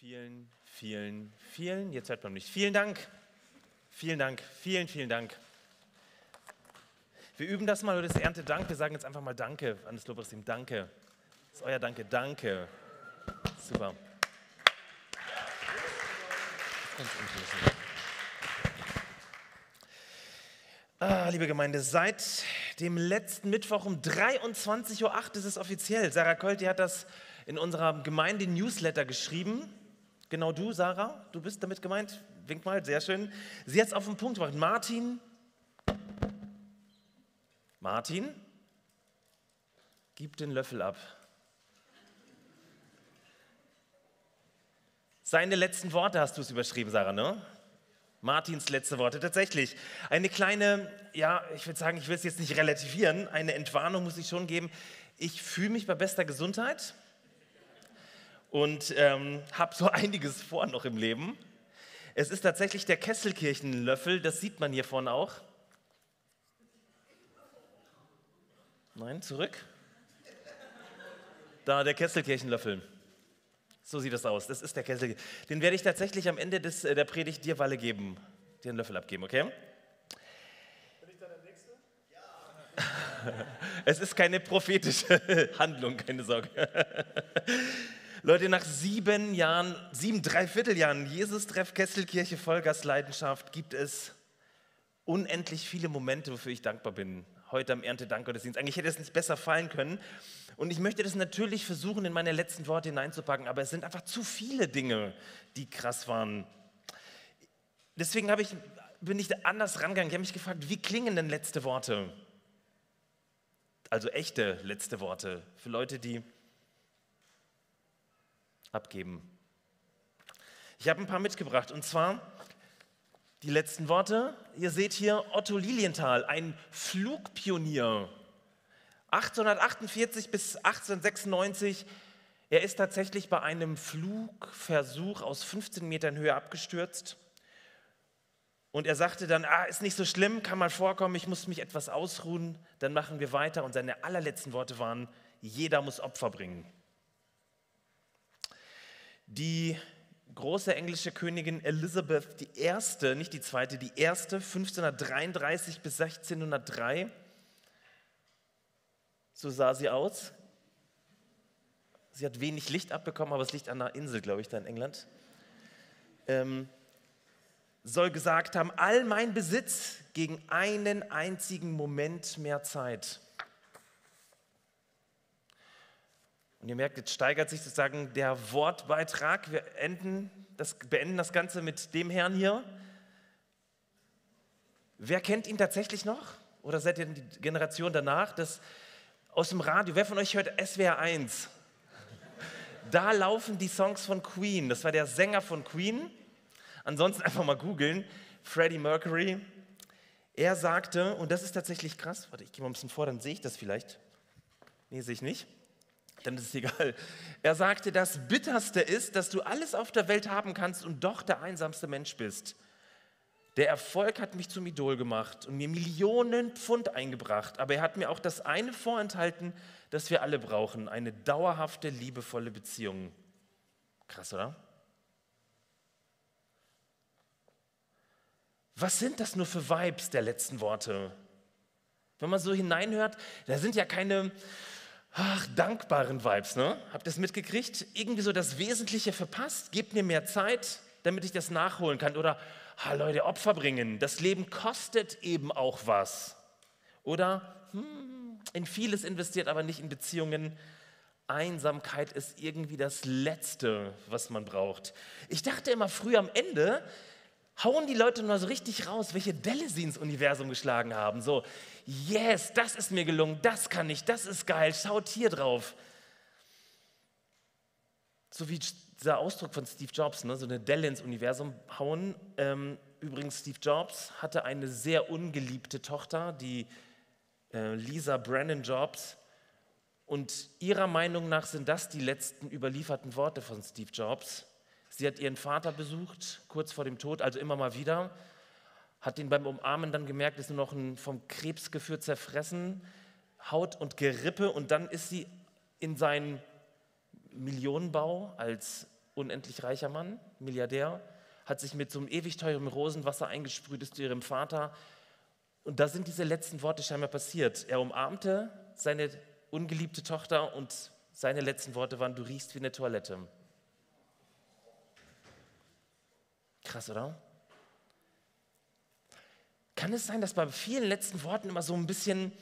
Vielen, vielen, vielen, jetzt hört man mich. Vielen Dank. Vielen Dank. Vielen, vielen Dank. Wir üben das mal, das ist Erntedank. Wir sagen jetzt einfach mal Danke an das Lobpreisteam. Danke. Das ist euer Danke. Danke. Super. Ah, liebe Gemeinde, seit dem letzten Mittwoch um 23.08 Uhr ist es offiziell. Sarah Kolti hat das in unserer Gemeinde-Newsletter geschrieben. Genau du, Sarah, du bist damit gemeint. Wink mal, sehr schön. Sie hat es auf den Punkt gebracht. Martin, Martin, gib den Löffel ab. Seine letzten Worte hast du es überschrieben, Sarah, ne? Martins letzte Worte. Tatsächlich. Eine kleine, ja, ich würde sagen, ich will es jetzt nicht relativieren, eine Entwarnung muss ich schon geben. Ich fühle mich bei bester Gesundheit und ähm, habe so einiges vor noch im Leben. Es ist tatsächlich der Kesselkirchenlöffel, das sieht man hier vorne auch. Nein, zurück. Da, der Kesselkirchenlöffel. So sieht das aus. Das ist der Kessel. Den werde ich tatsächlich am Ende des, äh, der Predigt dir Walle geben, dir einen Löffel abgeben, okay? Bin ich dann der Nächste? Ja. es ist keine prophetische Handlung, keine Sorge. Leute, nach sieben Jahren, sieben Dreivierteljahren Jesus-Treff Kesselkirche Vollgastleidenschaft gibt es unendlich viele Momente, wofür ich dankbar bin. Heute am Erntedankgottesdienst. Eigentlich hätte es nicht besser fallen können. Und ich möchte das natürlich versuchen, in meine letzten Worte hineinzupacken, aber es sind einfach zu viele Dinge, die krass waren. Deswegen ich, bin ich anders rangegangen. Ich habe mich gefragt, wie klingen denn letzte Worte? Also echte letzte Worte für Leute, die abgeben. Ich habe ein paar mitgebracht und zwar die letzten Worte. Ihr seht hier Otto Lilienthal, ein Flugpionier 1848 bis 1896, er ist tatsächlich bei einem Flugversuch aus 15 Metern Höhe abgestürzt. Und er sagte dann, ah, ist nicht so schlimm, kann mal vorkommen, ich muss mich etwas ausruhen, dann machen wir weiter. Und seine allerletzten Worte waren, jeder muss Opfer bringen. Die große englische Königin Elizabeth I., nicht die zweite, die erste, 1533 bis 1603, so sah sie aus. Sie hat wenig Licht abbekommen, aber es liegt an einer Insel, glaube ich, da in England. Ähm, soll gesagt haben, all mein Besitz gegen einen einzigen Moment mehr Zeit. Und ihr merkt, jetzt steigert sich sozusagen der Wortbeitrag. Wir enden das, beenden das Ganze mit dem Herrn hier. Wer kennt ihn tatsächlich noch? Oder seid ihr die Generation danach? Das aus dem Radio. Wer von euch hört SWR 1? Da laufen die Songs von Queen. Das war der Sänger von Queen. Ansonsten einfach mal googeln. Freddie Mercury. Er sagte, und das ist tatsächlich krass, warte, ich gehe mal ein bisschen vor, dann sehe ich das vielleicht. Nee, sehe ich nicht. Dann ist es egal. Er sagte, das Bitterste ist, dass du alles auf der Welt haben kannst und doch der einsamste Mensch bist. Der Erfolg hat mich zum Idol gemacht und mir Millionen Pfund eingebracht, aber er hat mir auch das eine vorenthalten, das wir alle brauchen, eine dauerhafte, liebevolle Beziehung. Krass, oder? Was sind das nur für Vibes der letzten Worte? Wenn man so hineinhört, da sind ja keine ach, dankbaren Vibes, ne? Habt ihr das mitgekriegt? Irgendwie so das Wesentliche verpasst, gebt mir mehr Zeit, damit ich das nachholen kann. Oder ha, Leute, Opfer bringen, das Leben kostet eben auch was. Oder hm, in vieles investiert, aber nicht in Beziehungen. Einsamkeit ist irgendwie das Letzte, was man braucht. Ich dachte immer früher am Ende, hauen die Leute mal so richtig raus, welche Delle sie ins Universum geschlagen haben. So, yes, das ist mir gelungen, das kann ich, das ist geil, schaut hier drauf. So wie dieser Ausdruck von Steve Jobs, ne, so eine Delle ins Universum hauen. Ähm, übrigens, Steve Jobs hatte eine sehr ungeliebte Tochter, die äh, Lisa Brennan Jobs. Und ihrer Meinung nach sind das die letzten überlieferten Worte von Steve Jobs. Sie hat ihren Vater besucht, kurz vor dem Tod, also immer mal wieder, hat ihn beim Umarmen dann gemerkt, ist nur noch ein vom Krebsgefühl zerfressen, Haut und Gerippe und dann ist sie in seinen Millionenbau als unendlich reicher Mann, Milliardär, hat sich mit so einem ewig teuren Rosenwasser eingesprüht, ist zu ihrem Vater. Und da sind diese letzten Worte scheinbar passiert. Er umarmte seine ungeliebte Tochter und seine letzten Worte waren, du riechst wie eine Toilette. Krass, oder? Kann es sein, dass bei vielen letzten Worten immer so ein bisschen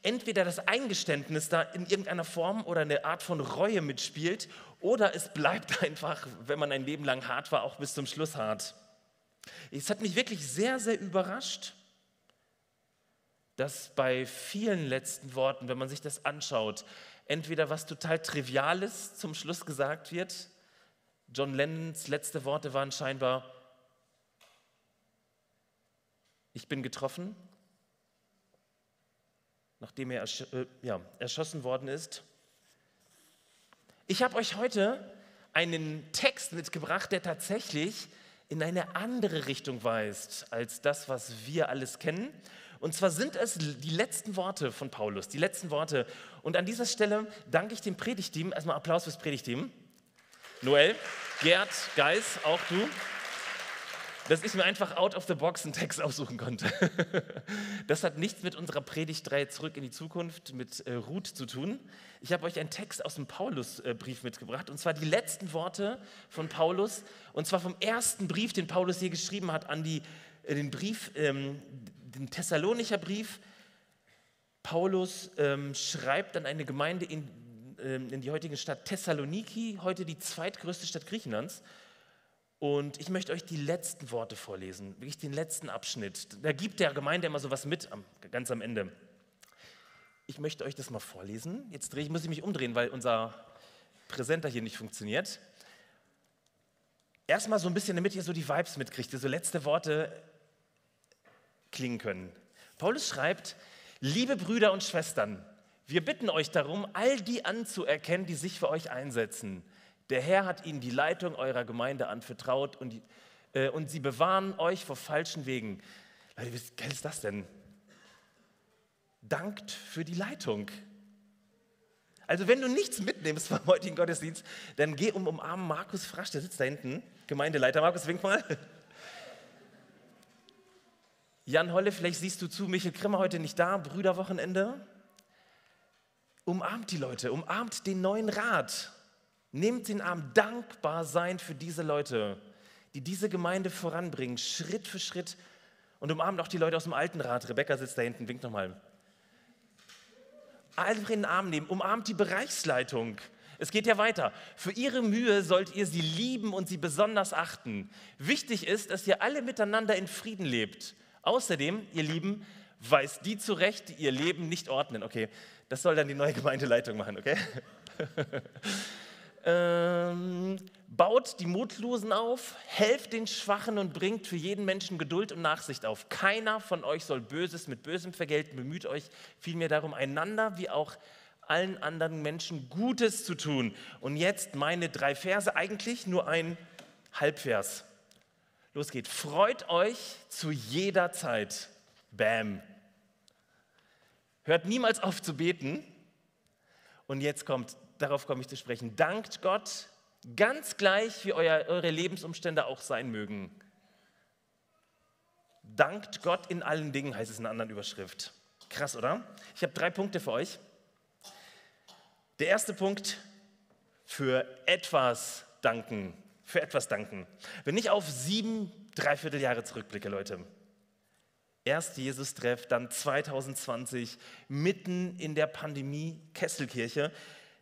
entweder das Eingeständnis da in irgendeiner Form oder eine Art von Reue mitspielt oder es bleibt einfach, wenn man ein Leben lang hart war, auch bis zum Schluss hart. Es hat mich wirklich sehr, sehr überrascht, dass bei vielen letzten Worten, wenn man sich das anschaut, entweder was total Triviales zum Schluss gesagt wird. John Lennons letzte Worte waren scheinbar, ich bin getroffen, nachdem er ersch äh, ja, erschossen worden ist. Ich habe euch heute einen Text mitgebracht, der tatsächlich in eine andere Richtung weist als das, was wir alles kennen. Und zwar sind es die letzten Worte von Paulus, die letzten Worte. Und an dieser Stelle danke ich dem Predigteam. Erstmal Applaus fürs Predigteam. Noel, Gerd, Geis, auch du dass ich mir einfach out of the box einen Text aussuchen konnte. Das hat nichts mit unserer Predigtreihe zurück in die Zukunft mit äh, Ruth zu tun. Ich habe euch einen Text aus dem Paulusbrief mitgebracht und zwar die letzten Worte von Paulus und zwar vom ersten Brief, den Paulus hier geschrieben hat an die, äh, den Brief, ähm, den Thessalonicher Brief. Paulus ähm, schreibt an eine Gemeinde in, ähm, in die heutige Stadt Thessaloniki, heute die zweitgrößte Stadt Griechenlands. Und ich möchte euch die letzten Worte vorlesen, wirklich den letzten Abschnitt. Da gibt der Gemeinde immer so was mit, ganz am Ende. Ich möchte euch das mal vorlesen. Jetzt drehe ich, muss ich mich umdrehen, weil unser Präsenter hier nicht funktioniert. Erstmal so ein bisschen, damit ihr so die Vibes mitkriegt, so letzte Worte klingen können. Paulus schreibt, liebe Brüder und Schwestern, wir bitten euch darum, all die anzuerkennen, die sich für euch einsetzen der Herr hat ihnen die Leitung eurer Gemeinde anvertraut und, äh, und sie bewahren euch vor falschen Wegen. Leute, wie geil ist das denn? Dankt für die Leitung. Also wenn du nichts mitnimmst vom heutigen Gottesdienst, dann geh um umarmen Markus Frasch, der sitzt da hinten, Gemeindeleiter. Markus, wink mal. Jan Holle, vielleicht siehst du zu, Michael Krimmer heute nicht da, Brüderwochenende. Umarmt die Leute, umarmt den neuen Rat. Nehmt den Arm, dankbar sein für diese Leute, die diese Gemeinde voranbringen, Schritt für Schritt. Und umarmt auch die Leute aus dem alten Rat. Rebecca sitzt da hinten, winkt nochmal. Einfach in den Arm nehmen, umarmt die Bereichsleitung. Es geht ja weiter. Für ihre Mühe sollt ihr sie lieben und sie besonders achten. Wichtig ist, dass ihr alle miteinander in Frieden lebt. Außerdem, ihr Lieben, weist die zurecht, die ihr Leben nicht ordnen. Okay, das soll dann die neue Gemeindeleitung machen, okay? ähm, baut die Mutlosen auf, helft den Schwachen und bringt für jeden Menschen Geduld und Nachsicht auf. Keiner von euch soll Böses mit Bösem vergelten. Bemüht euch vielmehr darum, einander wie auch allen anderen Menschen Gutes zu tun. Und jetzt meine drei Verse, eigentlich nur ein Halbvers. Los geht's. Freut euch zu jeder Zeit. Bam. Hört niemals auf zu beten. Und jetzt kommt darauf komme ich zu sprechen. Dankt Gott, ganz gleich, wie euer, eure Lebensumstände auch sein mögen. Dankt Gott in allen Dingen, heißt es in einer anderen Überschrift. Krass, oder? Ich habe drei Punkte für euch. Der erste Punkt, für etwas danken. Für etwas danken. Wenn ich auf sieben Dreivierteljahre zurückblicke, Leute, erst Jesus-Treff, dann 2020, mitten in der Pandemie Kesselkirche,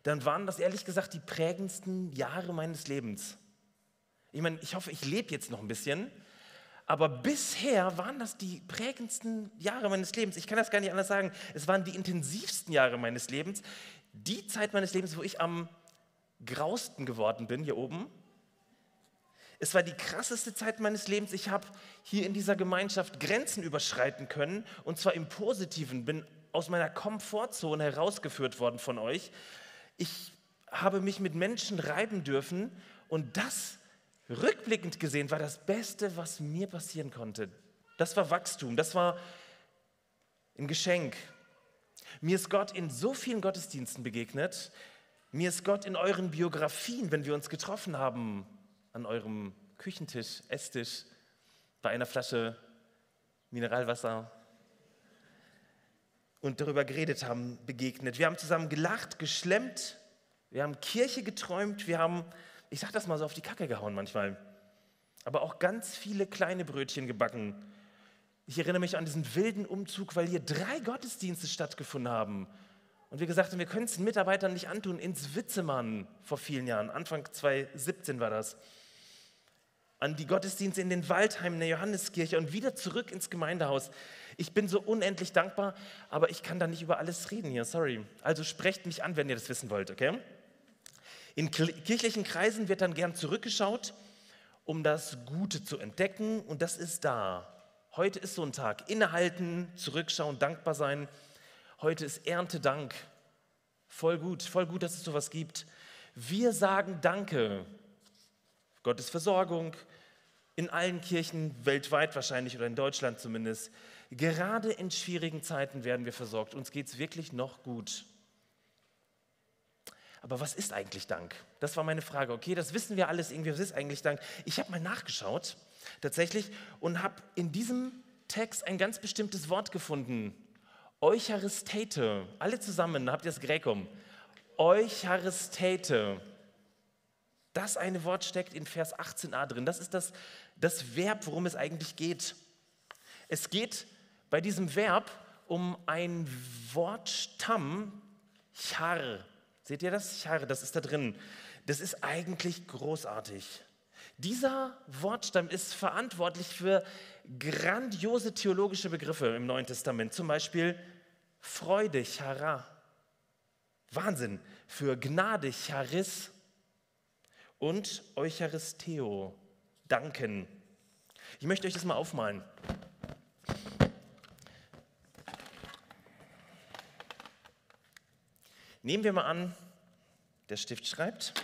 dann waren das ehrlich gesagt die prägendsten Jahre meines Lebens. Ich meine, ich hoffe, ich lebe jetzt noch ein bisschen, aber bisher waren das die prägendsten Jahre meines Lebens. Ich kann das gar nicht anders sagen. Es waren die intensivsten Jahre meines Lebens. Die Zeit meines Lebens, wo ich am grausten geworden bin, hier oben. Es war die krasseste Zeit meines Lebens. Ich habe hier in dieser Gemeinschaft Grenzen überschreiten können und zwar im Positiven. Bin aus meiner Komfortzone herausgeführt worden von euch ich habe mich mit Menschen reiben dürfen und das rückblickend gesehen war das Beste, was mir passieren konnte. Das war Wachstum, das war ein Geschenk. Mir ist Gott in so vielen Gottesdiensten begegnet. Mir ist Gott in euren Biografien, wenn wir uns getroffen haben, an eurem Küchentisch, Esstisch, bei einer Flasche Mineralwasser und darüber geredet haben, begegnet. Wir haben zusammen gelacht, geschlemmt, wir haben Kirche geträumt, wir haben, ich sag das mal so, auf die Kacke gehauen manchmal, aber auch ganz viele kleine Brötchen gebacken. Ich erinnere mich an diesen wilden Umzug, weil hier drei Gottesdienste stattgefunden haben. Und wir gesagt haben, wir können es den Mitarbeitern nicht antun, ins Witzemann vor vielen Jahren, Anfang 2017 war das an die Gottesdienste in den Waldheimen der Johanneskirche und wieder zurück ins Gemeindehaus. Ich bin so unendlich dankbar, aber ich kann da nicht über alles reden hier, sorry. Also sprecht mich an, wenn ihr das wissen wollt, okay? In kirchlichen Kreisen wird dann gern zurückgeschaut, um das Gute zu entdecken und das ist da. Heute ist so ein Tag. Innehalten, zurückschauen, dankbar sein. Heute ist Erntedank. Voll gut, voll gut, dass es sowas gibt. Wir sagen Danke. Gottes Versorgung, in allen Kirchen weltweit wahrscheinlich oder in Deutschland zumindest. Gerade in schwierigen Zeiten werden wir versorgt. Uns geht es wirklich noch gut. Aber was ist eigentlich Dank? Das war meine Frage. Okay, das wissen wir alles irgendwie. Was ist eigentlich Dank? Ich habe mal nachgeschaut tatsächlich und habe in diesem Text ein ganz bestimmtes Wort gefunden. Eucharistete. Alle zusammen, habt ihr das Gräkum? Eucharistete. Das eine Wort steckt in Vers 18a drin. Das ist das, das Verb, worum es eigentlich geht. Es geht bei diesem Verb um ein Wortstamm, char. Seht ihr das? Char, das ist da drin. Das ist eigentlich großartig. Dieser Wortstamm ist verantwortlich für grandiose theologische Begriffe im Neuen Testament, zum Beispiel Freude, Chara. Wahnsinn. Für Gnade, Charis und Eucharisteo, danken. Ich möchte euch das mal aufmalen. Nehmen wir mal an, der Stift schreibt.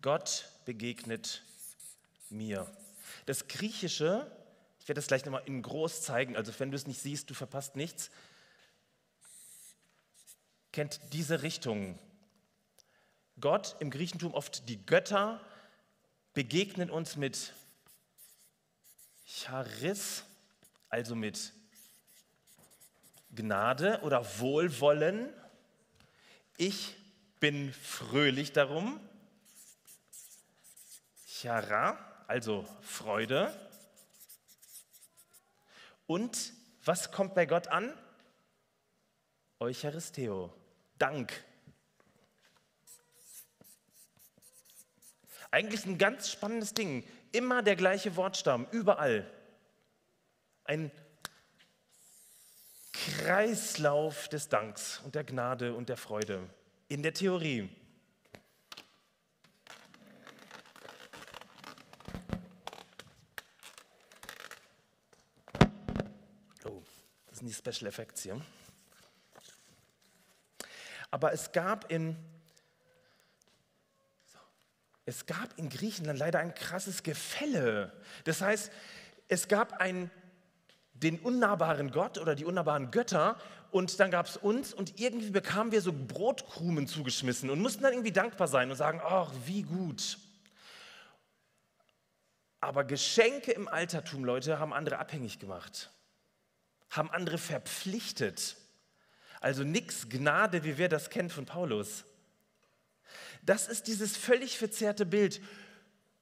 Gott begegnet mir. Das Griechische, ich werde das gleich nochmal in groß zeigen, also wenn du es nicht siehst, du verpasst nichts kennt diese Richtung. Gott im Griechentum oft die Götter begegnen uns mit Charis, also mit Gnade oder Wohlwollen. Ich bin fröhlich darum. Chara, also Freude. Und was kommt bei Gott an? Eucharisteo, Dank. Eigentlich ein ganz spannendes Ding. Immer der gleiche Wortstamm, überall. Ein Kreislauf des Danks und der Gnade und der Freude. In der Theorie. Oh, das sind die Special Effects hier. Aber es gab in, es gab in Griechenland leider ein krasses Gefälle. Das heißt, es gab einen, den unnahbaren Gott oder die unnahbaren Götter und dann gab es uns und irgendwie bekamen wir so Brotkrumen zugeschmissen und mussten dann irgendwie dankbar sein und sagen, ach, wie gut. Aber Geschenke im Altertum, Leute, haben andere abhängig gemacht, haben andere verpflichtet. Also nichts Gnade, wie wir das kennen von Paulus. Das ist dieses völlig verzerrte Bild.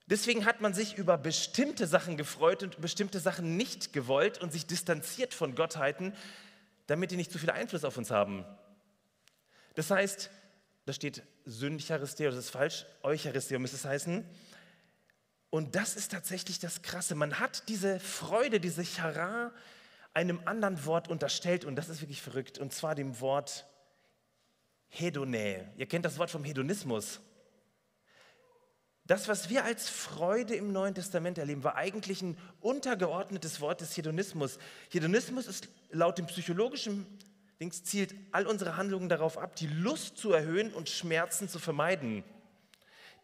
Deswegen hat man sich über bestimmte Sachen gefreut und bestimmte Sachen nicht gewollt und sich distanziert von Gottheiten, damit die nicht zu viel Einfluss auf uns haben. Das heißt, da steht Syncharistia, das ist falsch, Eucharistia müsste es heißen. Und das ist tatsächlich das Krasse. Man hat diese Freude, diese Chara, einem anderen Wort unterstellt und das ist wirklich verrückt, und zwar dem Wort Hedone. Ihr kennt das Wort vom Hedonismus. Das, was wir als Freude im Neuen Testament erleben, war eigentlich ein untergeordnetes Wort des Hedonismus. Hedonismus ist laut dem psychologischen Dings zielt all unsere Handlungen darauf ab, die Lust zu erhöhen und Schmerzen zu vermeiden.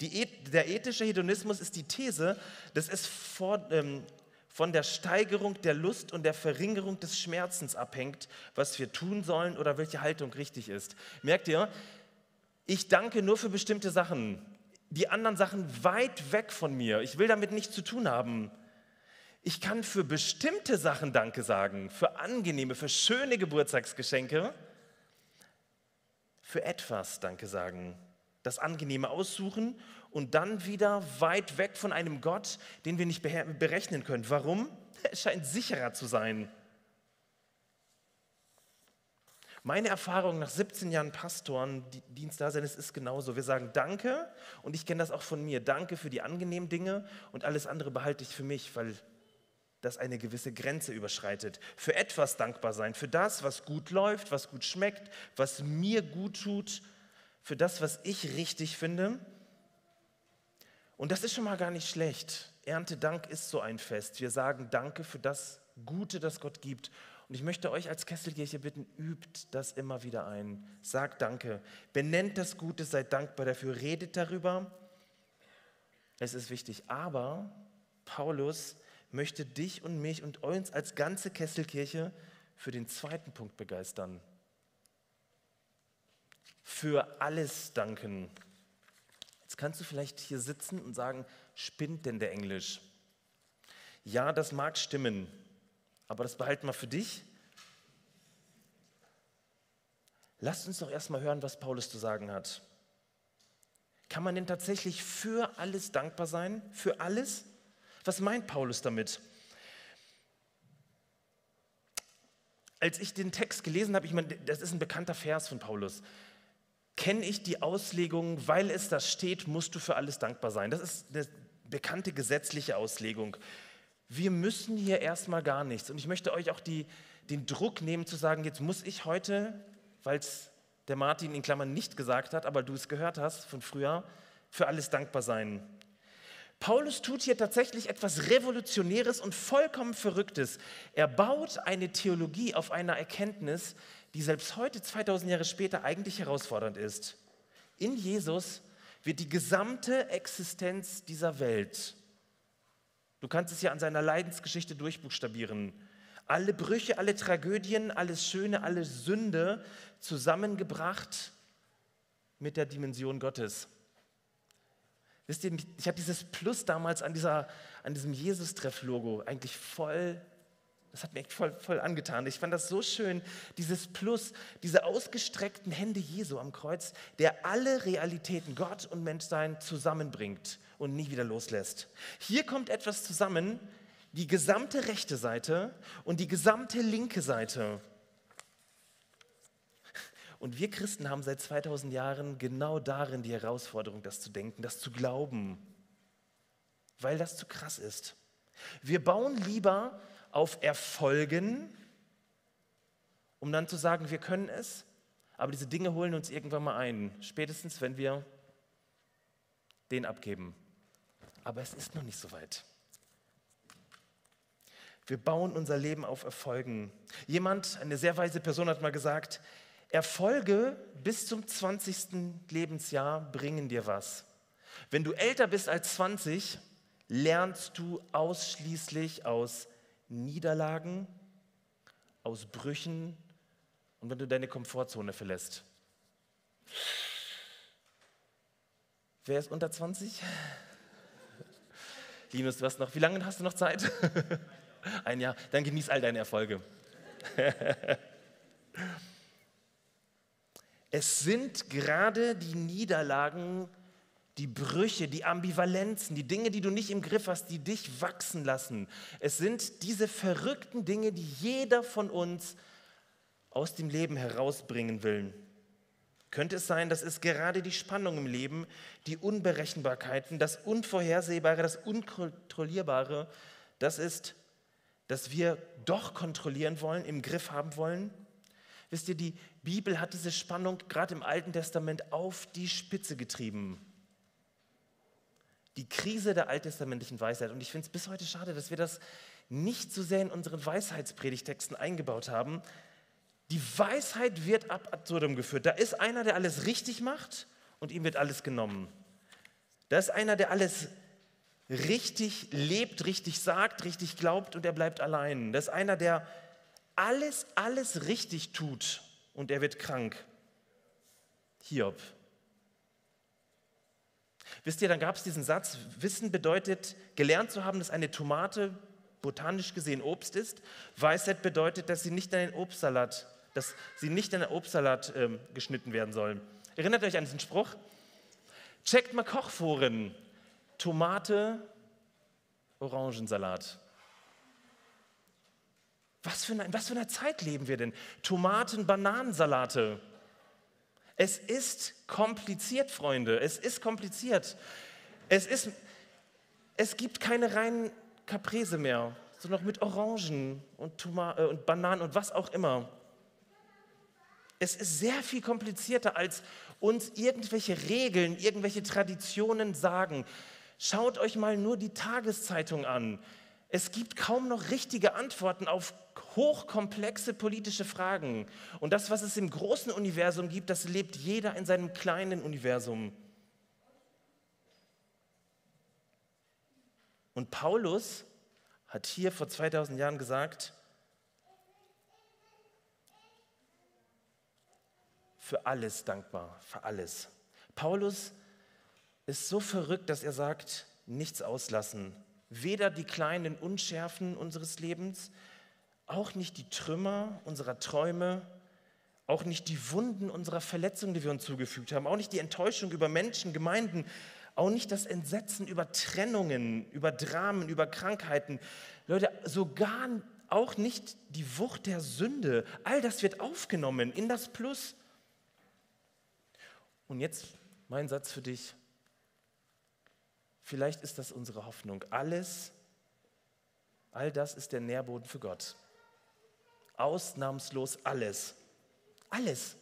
Die, der ethische Hedonismus ist die These, dass es vor, ähm, von der Steigerung der Lust und der Verringerung des Schmerzens abhängt, was wir tun sollen oder welche Haltung richtig ist. Merkt ihr, ich danke nur für bestimmte Sachen, die anderen Sachen weit weg von mir. Ich will damit nichts zu tun haben. Ich kann für bestimmte Sachen Danke sagen, für angenehme, für schöne Geburtstagsgeschenke, für etwas Danke sagen, das Angenehme aussuchen und dann wieder weit weg von einem Gott, den wir nicht berechnen können. Warum? Es scheint sicherer zu sein. Meine Erfahrung nach 17 Jahren Pastoren, es ist genauso. Wir sagen Danke und ich kenne das auch von mir. Danke für die angenehmen Dinge und alles andere behalte ich für mich, weil das eine gewisse Grenze überschreitet. Für etwas dankbar sein, für das, was gut läuft, was gut schmeckt, was mir gut tut, für das, was ich richtig finde. Und das ist schon mal gar nicht schlecht. Erntedank ist so ein Fest. Wir sagen Danke für das Gute, das Gott gibt. Und ich möchte euch als Kesselkirche bitten, übt das immer wieder ein. Sagt Danke. Benennt das Gute, seid dankbar dafür, redet darüber. Es ist wichtig. Aber Paulus möchte dich und mich und uns als ganze Kesselkirche für den zweiten Punkt begeistern. Für alles danken. Kannst du vielleicht hier sitzen und sagen, spinnt denn der Englisch? Ja, das mag stimmen, aber das behalten wir für dich. Lasst uns doch erstmal hören, was Paulus zu sagen hat. Kann man denn tatsächlich für alles dankbar sein? Für alles? Was meint Paulus damit? Als ich den Text gelesen habe, ich meine, das ist ein bekannter Vers von Paulus kenne ich die Auslegung, weil es da steht, musst du für alles dankbar sein. Das ist eine bekannte gesetzliche Auslegung. Wir müssen hier erstmal gar nichts. Und ich möchte euch auch die, den Druck nehmen zu sagen, jetzt muss ich heute, weil es der Martin in Klammern nicht gesagt hat, aber du es gehört hast von früher, für alles dankbar sein. Paulus tut hier tatsächlich etwas Revolutionäres und vollkommen Verrücktes. Er baut eine Theologie auf einer Erkenntnis, die selbst heute, 2000 Jahre später, eigentlich herausfordernd ist. In Jesus wird die gesamte Existenz dieser Welt, du kannst es ja an seiner Leidensgeschichte durchbuchstabieren, alle Brüche, alle Tragödien, alles Schöne, alle Sünde zusammengebracht mit der Dimension Gottes. Wisst ihr, ich habe dieses Plus damals an, dieser, an diesem Jesus-Treff-Logo eigentlich voll das hat mir echt voll, voll angetan. Ich fand das so schön, dieses Plus, diese ausgestreckten Hände Jesu am Kreuz, der alle Realitäten, Gott und Menschsein zusammenbringt und nie wieder loslässt. Hier kommt etwas zusammen, die gesamte rechte Seite und die gesamte linke Seite. Und wir Christen haben seit 2000 Jahren genau darin die Herausforderung, das zu denken, das zu glauben, weil das zu krass ist. Wir bauen lieber auf Erfolgen, um dann zu sagen, wir können es. Aber diese Dinge holen uns irgendwann mal ein, spätestens wenn wir den abgeben. Aber es ist noch nicht so weit. Wir bauen unser Leben auf Erfolgen. Jemand, eine sehr weise Person hat mal gesagt, Erfolge bis zum 20. Lebensjahr bringen dir was. Wenn du älter bist als 20, lernst du ausschließlich aus Niederlagen, aus Brüchen und wenn du deine Komfortzone verlässt. Wer ist unter 20? Linus, du hast noch, wie lange hast du noch Zeit? Ein Jahr. Dann genieß all deine Erfolge. es sind gerade die Niederlagen, die Brüche, die Ambivalenzen, die Dinge, die du nicht im Griff hast, die dich wachsen lassen. Es sind diese verrückten Dinge, die jeder von uns aus dem Leben herausbringen will. Könnte es sein, dass es gerade die Spannung im Leben, die Unberechenbarkeiten, das Unvorhersehbare, das Unkontrollierbare, das ist, dass wir doch kontrollieren wollen, im Griff haben wollen? Wisst ihr, die Bibel hat diese Spannung gerade im Alten Testament auf die Spitze getrieben die Krise der alttestamentlichen Weisheit. Und ich finde es bis heute schade, dass wir das nicht so sehr in unseren Weisheitspredigtexten eingebaut haben. Die Weisheit wird ab absurdum geführt. Da ist einer, der alles richtig macht und ihm wird alles genommen. Da ist einer, der alles richtig lebt, richtig sagt, richtig glaubt und er bleibt allein. Das ist einer, der alles, alles richtig tut und er wird krank. Hiob. Wisst ihr, dann gab es diesen Satz, Wissen bedeutet, gelernt zu haben, dass eine Tomate botanisch gesehen Obst ist. Weisheit bedeutet, dass sie nicht in den Obstsalat, dass sie nicht in den Obstsalat ähm, geschnitten werden sollen. Erinnert euch an diesen Spruch? Checkt mal Kochforen. Tomate, Orangensalat. Was für, eine, was für eine Zeit leben wir denn? Tomaten, Bananensalate. Es ist kompliziert, Freunde. Es ist kompliziert. Es, ist, es gibt keine reinen Caprese mehr, sondern auch mit Orangen und, Toma äh, und Bananen und was auch immer. Es ist sehr viel komplizierter, als uns irgendwelche Regeln, irgendwelche Traditionen sagen. Schaut euch mal nur die Tageszeitung an. Es gibt kaum noch richtige Antworten auf hochkomplexe politische Fragen. Und das, was es im großen Universum gibt, das lebt jeder in seinem kleinen Universum. Und Paulus hat hier vor 2000 Jahren gesagt, für alles dankbar, für alles. Paulus ist so verrückt, dass er sagt, nichts auslassen. Weder die kleinen Unschärfen unseres Lebens, auch nicht die Trümmer unserer Träume, auch nicht die Wunden unserer Verletzungen, die wir uns zugefügt haben, auch nicht die Enttäuschung über Menschen, Gemeinden, auch nicht das Entsetzen über Trennungen, über Dramen, über Krankheiten. Leute, sogar auch nicht die Wucht der Sünde. All das wird aufgenommen in das Plus. Und jetzt mein Satz für dich. Vielleicht ist das unsere Hoffnung. Alles, all das ist der Nährboden für Gott ausnahmslos alles. Alles.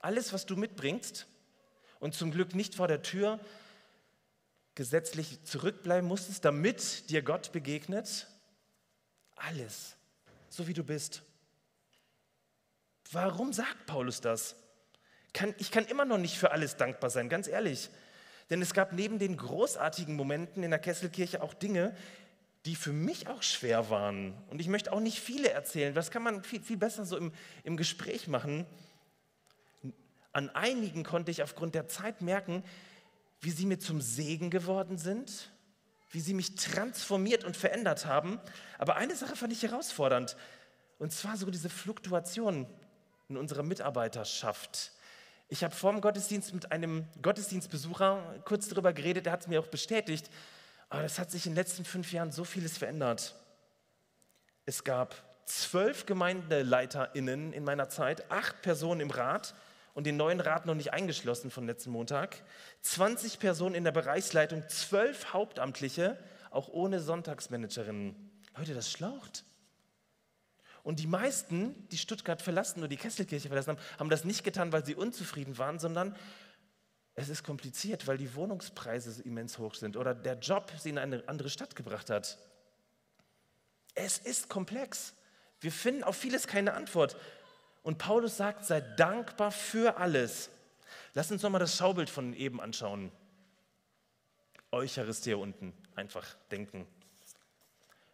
Alles, was du mitbringst und zum Glück nicht vor der Tür gesetzlich zurückbleiben musstest, damit dir Gott begegnet. Alles, so wie du bist. Warum sagt Paulus das? ich kann immer noch nicht für alles dankbar sein, ganz ehrlich. Denn es gab neben den großartigen Momenten in der Kesselkirche auch Dinge, die für mich auch schwer waren. Und ich möchte auch nicht viele erzählen. Das kann man viel, viel besser so im, im Gespräch machen. An einigen konnte ich aufgrund der Zeit merken, wie sie mir zum Segen geworden sind, wie sie mich transformiert und verändert haben. Aber eine Sache fand ich herausfordernd. Und zwar so diese Fluktuation in unserer Mitarbeiterschaft. Ich habe vor dem Gottesdienst mit einem Gottesdienstbesucher kurz darüber geredet, der hat es mir auch bestätigt. Aber das hat sich in den letzten fünf Jahren so vieles verändert. Es gab zwölf GemeindeleiterInnen in meiner Zeit, acht Personen im Rat und den neuen Rat noch nicht eingeschlossen von letzten Montag, 20 Personen in der Bereichsleitung, zwölf Hauptamtliche, auch ohne Sonntagsmanagerinnen. Leute, das schlaucht. Und die meisten, die Stuttgart verlassen oder die Kesselkirche verlassen haben, haben das nicht getan, weil sie unzufrieden waren, sondern es ist kompliziert, weil die Wohnungspreise immens hoch sind oder der Job sie in eine andere Stadt gebracht hat. Es ist komplex. Wir finden auf vieles keine Antwort. Und Paulus sagt, sei dankbar für alles. Lass uns nochmal das Schaubild von eben anschauen. Eucharistie unten, einfach denken.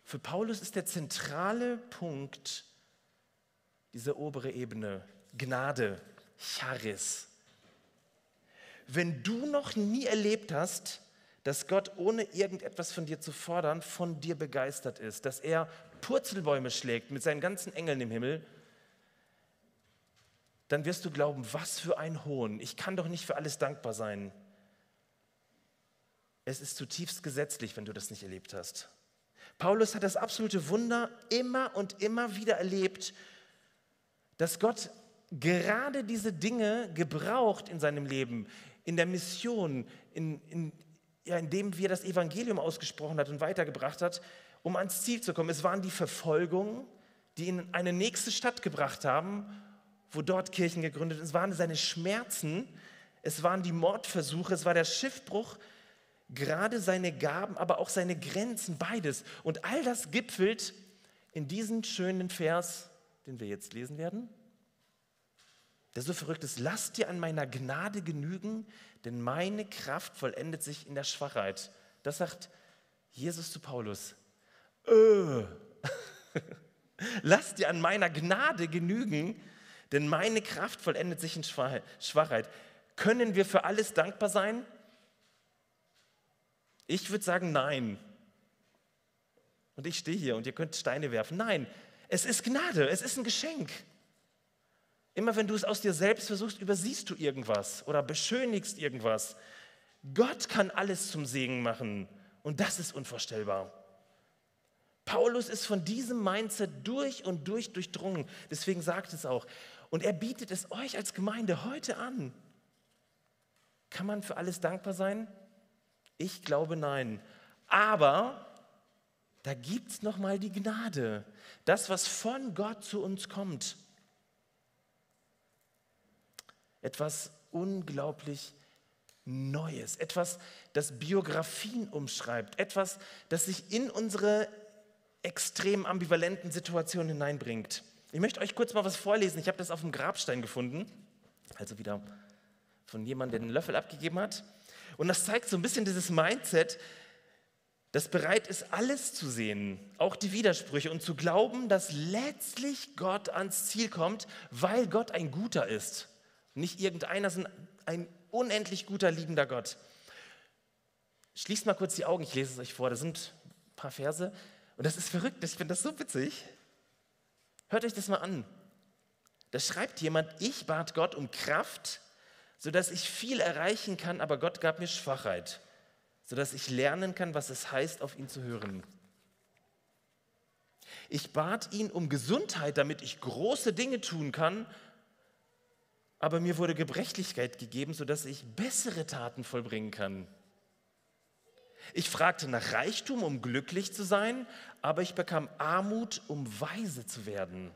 Für Paulus ist der zentrale Punkt diese obere Ebene Gnade, Charis wenn du noch nie erlebt hast, dass Gott ohne irgendetwas von dir zu fordern, von dir begeistert ist, dass er Purzelbäume schlägt mit seinen ganzen Engeln im Himmel, dann wirst du glauben, was für ein Hohn. Ich kann doch nicht für alles dankbar sein. Es ist zutiefst gesetzlich, wenn du das nicht erlebt hast. Paulus hat das absolute Wunder immer und immer wieder erlebt, dass Gott gerade diese Dinge gebraucht in seinem Leben in der Mission, in, in, ja, indem wir das Evangelium ausgesprochen hat und weitergebracht hat, um ans Ziel zu kommen. Es waren die Verfolgungen, die ihn in eine nächste Stadt gebracht haben, wo dort Kirchen gegründet sind. Es waren seine Schmerzen, es waren die Mordversuche, es war der Schiffbruch, gerade seine Gaben, aber auch seine Grenzen, beides. Und all das gipfelt in diesem schönen Vers, den wir jetzt lesen werden der so verrückt ist, lasst dir an meiner Gnade genügen, denn meine Kraft vollendet sich in der Schwachheit. Das sagt Jesus zu Paulus. Äh. Lass dir an meiner Gnade genügen, denn meine Kraft vollendet sich in Schwachheit. Können wir für alles dankbar sein? Ich würde sagen, nein. Und ich stehe hier und ihr könnt Steine werfen. Nein, es ist Gnade, es ist ein Geschenk. Immer wenn du es aus dir selbst versuchst, übersiehst du irgendwas oder beschönigst irgendwas. Gott kann alles zum Segen machen und das ist unvorstellbar. Paulus ist von diesem Mindset durch und durch durchdrungen. Deswegen sagt es auch. Und er bietet es euch als Gemeinde heute an. Kann man für alles dankbar sein? Ich glaube nein. Aber da gibt es nochmal die Gnade. Das, was von Gott zu uns kommt. Etwas unglaublich Neues. Etwas, das Biografien umschreibt. Etwas, das sich in unsere extrem ambivalenten Situationen hineinbringt. Ich möchte euch kurz mal was vorlesen. Ich habe das auf dem Grabstein gefunden. Also wieder von jemandem, der den Löffel abgegeben hat. Und das zeigt so ein bisschen dieses Mindset, das bereit ist, alles zu sehen, auch die Widersprüche und zu glauben, dass letztlich Gott ans Ziel kommt, weil Gott ein guter ist. Nicht irgendeiner, sondern ein unendlich guter, liebender Gott. Schließt mal kurz die Augen, ich lese es euch vor. Das sind ein paar Verse. Und das ist verrückt, ich finde das so witzig. Hört euch das mal an. Da schreibt jemand, ich bat Gott um Kraft, sodass ich viel erreichen kann, aber Gott gab mir Schwachheit, sodass ich lernen kann, was es heißt, auf ihn zu hören. Ich bat ihn um Gesundheit, damit ich große Dinge tun kann, aber mir wurde Gebrechlichkeit gegeben, sodass ich bessere Taten vollbringen kann. Ich fragte nach Reichtum, um glücklich zu sein, aber ich bekam Armut, um weise zu werden.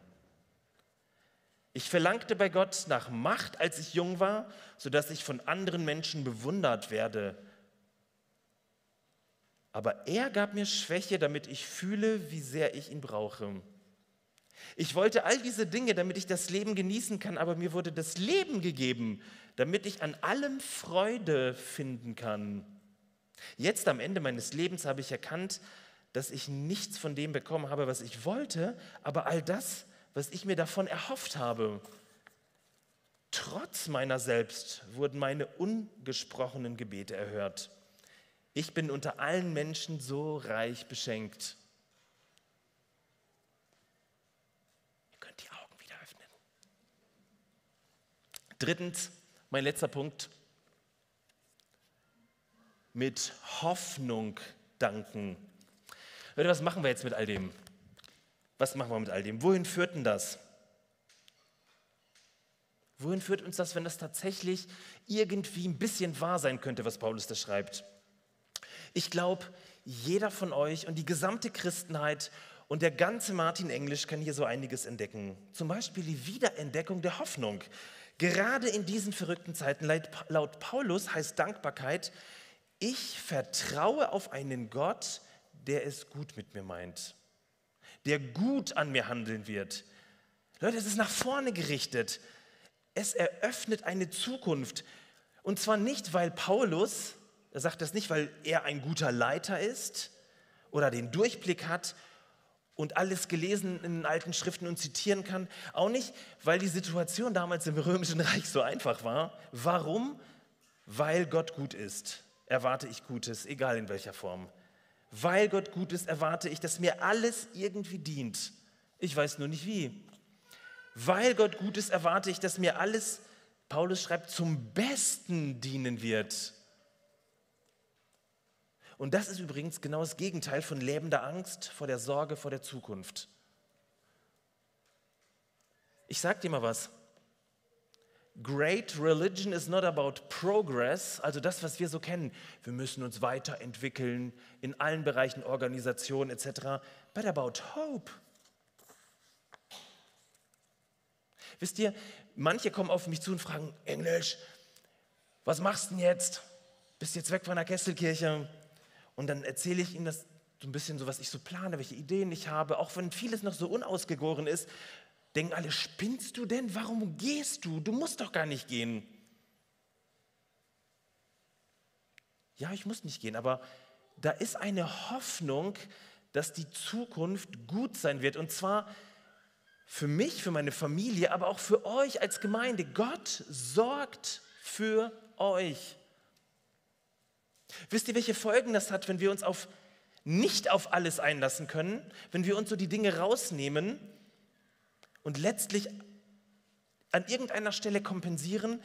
Ich verlangte bei Gott nach Macht, als ich jung war, sodass ich von anderen Menschen bewundert werde. Aber er gab mir Schwäche, damit ich fühle, wie sehr ich ihn brauche. Ich wollte all diese Dinge, damit ich das Leben genießen kann, aber mir wurde das Leben gegeben, damit ich an allem Freude finden kann. Jetzt am Ende meines Lebens habe ich erkannt, dass ich nichts von dem bekommen habe, was ich wollte, aber all das, was ich mir davon erhofft habe. Trotz meiner selbst wurden meine ungesprochenen Gebete erhört. Ich bin unter allen Menschen so reich beschenkt. Ihr könnt die Augen wieder öffnen. Drittens, mein letzter Punkt mit Hoffnung danken. Leute, was machen wir jetzt mit all dem? Was machen wir mit all dem? Wohin führt denn das? Wohin führt uns das, wenn das tatsächlich irgendwie ein bisschen wahr sein könnte, was Paulus da schreibt? Ich glaube, jeder von euch und die gesamte Christenheit und der ganze Martin Englisch kann hier so einiges entdecken. Zum Beispiel die Wiederentdeckung der Hoffnung. Gerade in diesen verrückten Zeiten, laut Paulus heißt Dankbarkeit, ich vertraue auf einen Gott, der es gut mit mir meint, der gut an mir handeln wird. Leute, es ist nach vorne gerichtet. Es eröffnet eine Zukunft. Und zwar nicht, weil Paulus, er sagt das nicht, weil er ein guter Leiter ist oder den Durchblick hat und alles gelesen in den alten Schriften und zitieren kann. Auch nicht, weil die Situation damals im Römischen Reich so einfach war. Warum? Weil Gott gut ist erwarte ich Gutes, egal in welcher Form. Weil Gott gut ist, erwarte ich, dass mir alles irgendwie dient. Ich weiß nur nicht wie. Weil Gott gut ist, erwarte ich, dass mir alles, Paulus schreibt, zum Besten dienen wird. Und das ist übrigens genau das Gegenteil von lebender Angst vor der Sorge vor der Zukunft. Ich sage dir mal was. Great religion is not about progress, also das, was wir so kennen. Wir müssen uns weiterentwickeln in allen Bereichen, Organisation etc. But about hope. Wisst ihr, manche kommen auf mich zu und fragen, Englisch, was machst du denn jetzt? Bist jetzt weg von der Kesselkirche? Und dann erzähle ich ihnen das so ein bisschen so, was ich so plane, welche Ideen ich habe, auch wenn vieles noch so unausgegoren ist denken alle, spinnst du denn? Warum gehst du? Du musst doch gar nicht gehen. Ja, ich muss nicht gehen, aber da ist eine Hoffnung, dass die Zukunft gut sein wird. Und zwar für mich, für meine Familie, aber auch für euch als Gemeinde. Gott sorgt für euch. Wisst ihr, welche Folgen das hat, wenn wir uns auf nicht auf alles einlassen können, wenn wir uns so die Dinge rausnehmen und letztlich an irgendeiner Stelle kompensieren,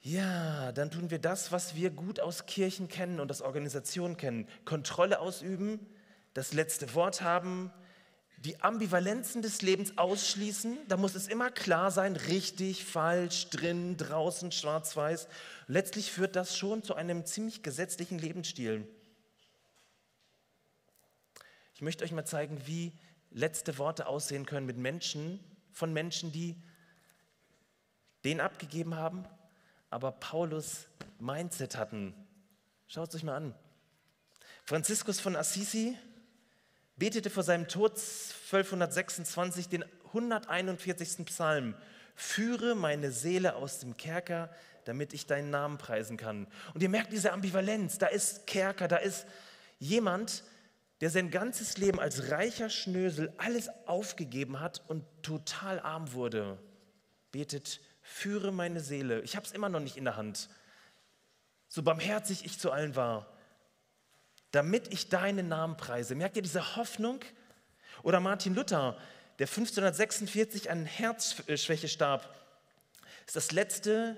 ja, dann tun wir das, was wir gut aus Kirchen kennen und aus Organisationen kennen. Kontrolle ausüben, das letzte Wort haben, die Ambivalenzen des Lebens ausschließen. Da muss es immer klar sein, richtig, falsch, drin, draußen, schwarz-weiß. Letztlich führt das schon zu einem ziemlich gesetzlichen Lebensstil. Ich möchte euch mal zeigen, wie letzte Worte aussehen können mit Menschen, von Menschen, die den abgegeben haben, aber Paulus Mindset hatten. Schaut es euch mal an. Franziskus von Assisi betete vor seinem Tod 1226 den 141. Psalm. Führe meine Seele aus dem Kerker, damit ich deinen Namen preisen kann. Und ihr merkt diese Ambivalenz. Da ist Kerker, da ist jemand, der sein ganzes Leben als reicher Schnösel alles aufgegeben hat und total arm wurde. Betet führe meine Seele. Ich habe es immer noch nicht in der Hand. So barmherzig ich zu allen war, damit ich deinen Namen preise. Merkt ihr diese Hoffnung? Oder Martin Luther, der 1546 an Herzschwäche starb, ist das letzte,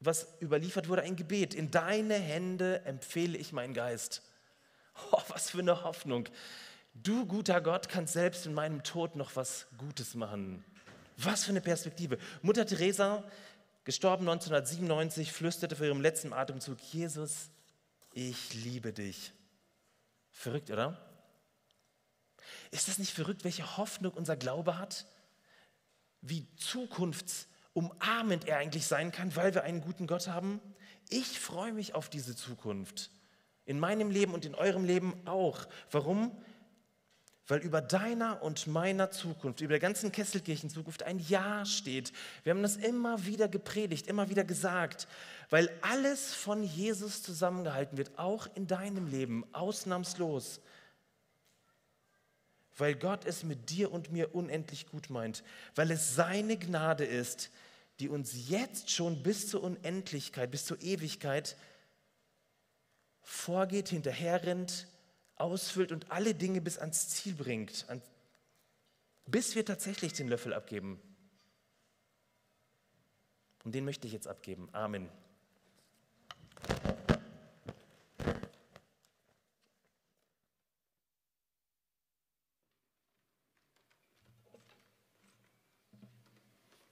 was überliefert wurde, ein Gebet. In deine Hände empfehle ich meinen Geist. Oh, was für eine Hoffnung. Du, guter Gott, kannst selbst in meinem Tod noch was Gutes machen. Was für eine Perspektive. Mutter Teresa, gestorben 1997, flüsterte vor ihrem letzten Atemzug, Jesus, ich liebe dich. Verrückt, oder? Ist das nicht verrückt, welche Hoffnung unser Glaube hat? Wie zukunftsumarmend er eigentlich sein kann, weil wir einen guten Gott haben? Ich freue mich auf diese Zukunft. In meinem Leben und in eurem Leben auch. Warum? Weil über deiner und meiner Zukunft, über der ganzen Kesselkirchen Zukunft ein Ja steht. Wir haben das immer wieder gepredigt, immer wieder gesagt, weil alles von Jesus zusammengehalten wird, auch in deinem Leben, ausnahmslos. Weil Gott es mit dir und mir unendlich gut meint, weil es seine Gnade ist, die uns jetzt schon bis zur Unendlichkeit, bis zur Ewigkeit vorgeht, hinterherrennt, ausfüllt und alle Dinge bis ans Ziel bringt, an, bis wir tatsächlich den Löffel abgeben. Und den möchte ich jetzt abgeben. Amen.